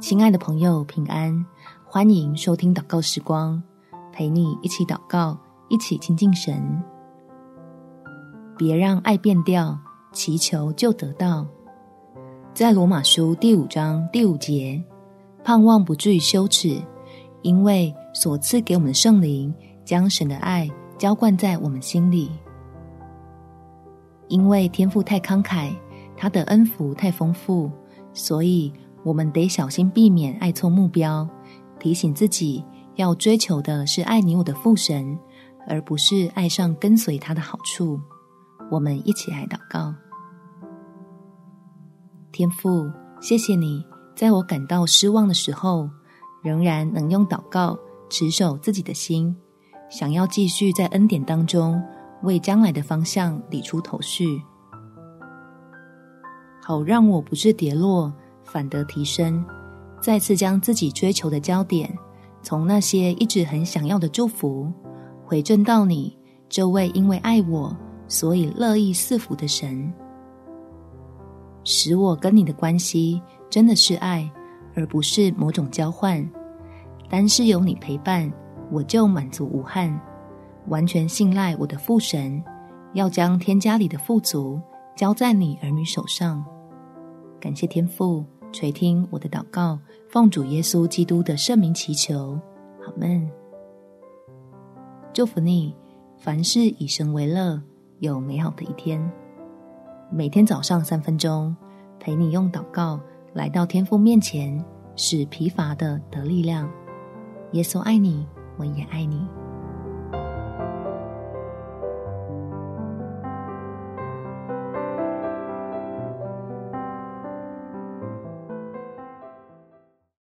亲爱的朋友，平安！欢迎收听祷告时光，陪你一起祷告，一起亲近神。别让爱变调，祈求就得到。在罗马书第五章第五节，盼望不至于羞耻，因为所赐给我们的圣灵将神的爱浇灌在我们心里。因为天父太慷慨，他的恩福太丰富，所以。我们得小心避免爱错目标，提醒自己要追求的是爱你我的父神，而不是爱上跟随他的好处。我们一起来祷告：天父，谢谢你在我感到失望的时候，仍然能用祷告持守自己的心，想要继续在恩典当中为将来的方向理出头绪，好让我不是跌落。反得提升，再次将自己追求的焦点，从那些一直很想要的祝福，回正到你这位因为爱我，所以乐意赐福的神，使我跟你的关系真的是爱，而不是某种交换。单是有你陪伴，我就满足无憾，完全信赖我的父神，要将天家里的富足交在你儿女手上。感谢天父。垂听我的祷告，奉主耶稣基督的圣名祈求，阿们。祝福你，凡事以神为乐，有美好的一天。每天早上三分钟，陪你用祷告来到天父面前，使疲乏的得力量。耶稣爱你，我也爱你。